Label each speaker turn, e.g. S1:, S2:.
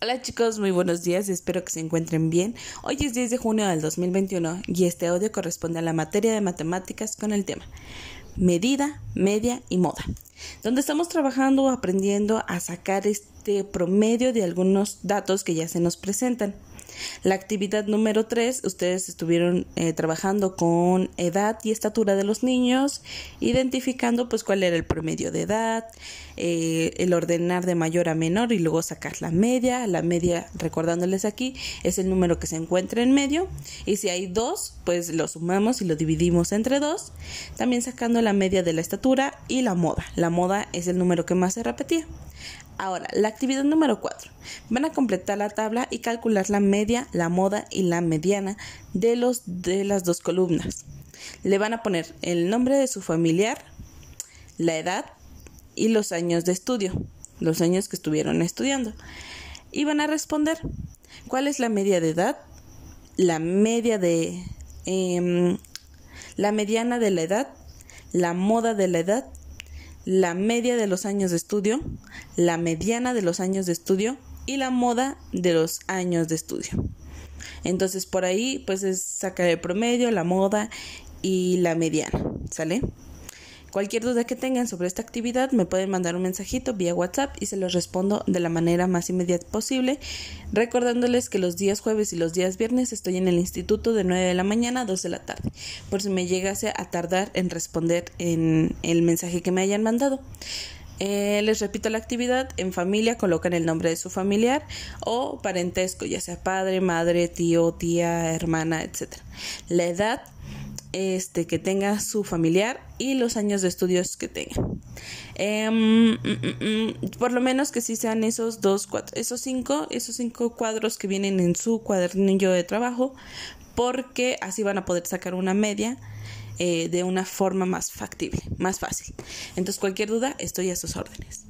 S1: Hola chicos, muy buenos días, espero que se encuentren bien. Hoy es 10 de junio del 2021 y este audio corresponde a la materia de matemáticas con el tema medida, media y moda, donde estamos trabajando o aprendiendo a sacar este promedio de algunos datos que ya se nos presentan. La actividad número 3, ustedes estuvieron eh, trabajando con edad y estatura de los niños, identificando pues cuál era el promedio de edad, eh, el ordenar de mayor a menor y luego sacar la media. La media, recordándoles aquí, es el número que se encuentra en medio. Y si hay dos, pues lo sumamos y lo dividimos entre dos. También sacando la media de la estatura y la moda. La moda es el número que más se repetía. Ahora, la actividad número 4. Van a completar la tabla y calcular la media, la moda y la mediana de, los, de las dos columnas. Le van a poner el nombre de su familiar, la edad y los años de estudio, los años que estuvieron estudiando. Y van a responder cuál es la media de edad, la media de... Em, la mediana de la edad, la moda de la edad la media de los años de estudio, la mediana de los años de estudio y la moda de los años de estudio. Entonces por ahí pues es sacar el promedio, la moda y la mediana, ¿sale? Cualquier duda que tengan sobre esta actividad me pueden mandar un mensajito vía WhatsApp y se los respondo de la manera más inmediata posible, recordándoles que los días jueves y los días viernes estoy en el instituto de 9 de la mañana a 2 de la tarde, por si me llegase a tardar en responder en el mensaje que me hayan mandado. Eh, les repito la actividad, en familia colocan el nombre de su familiar o parentesco, ya sea padre, madre, tío, tía, hermana, etc. La edad este, que tenga su familiar y los años de estudios que tenga. Em, mm, mm, mm, por lo menos que sí sean esos dos, cuatro, esos cinco, esos cinco cuadros que vienen en su cuadernillo de trabajo, porque así van a poder sacar una media eh, de una forma más factible, más fácil. Entonces, cualquier duda, estoy a sus órdenes.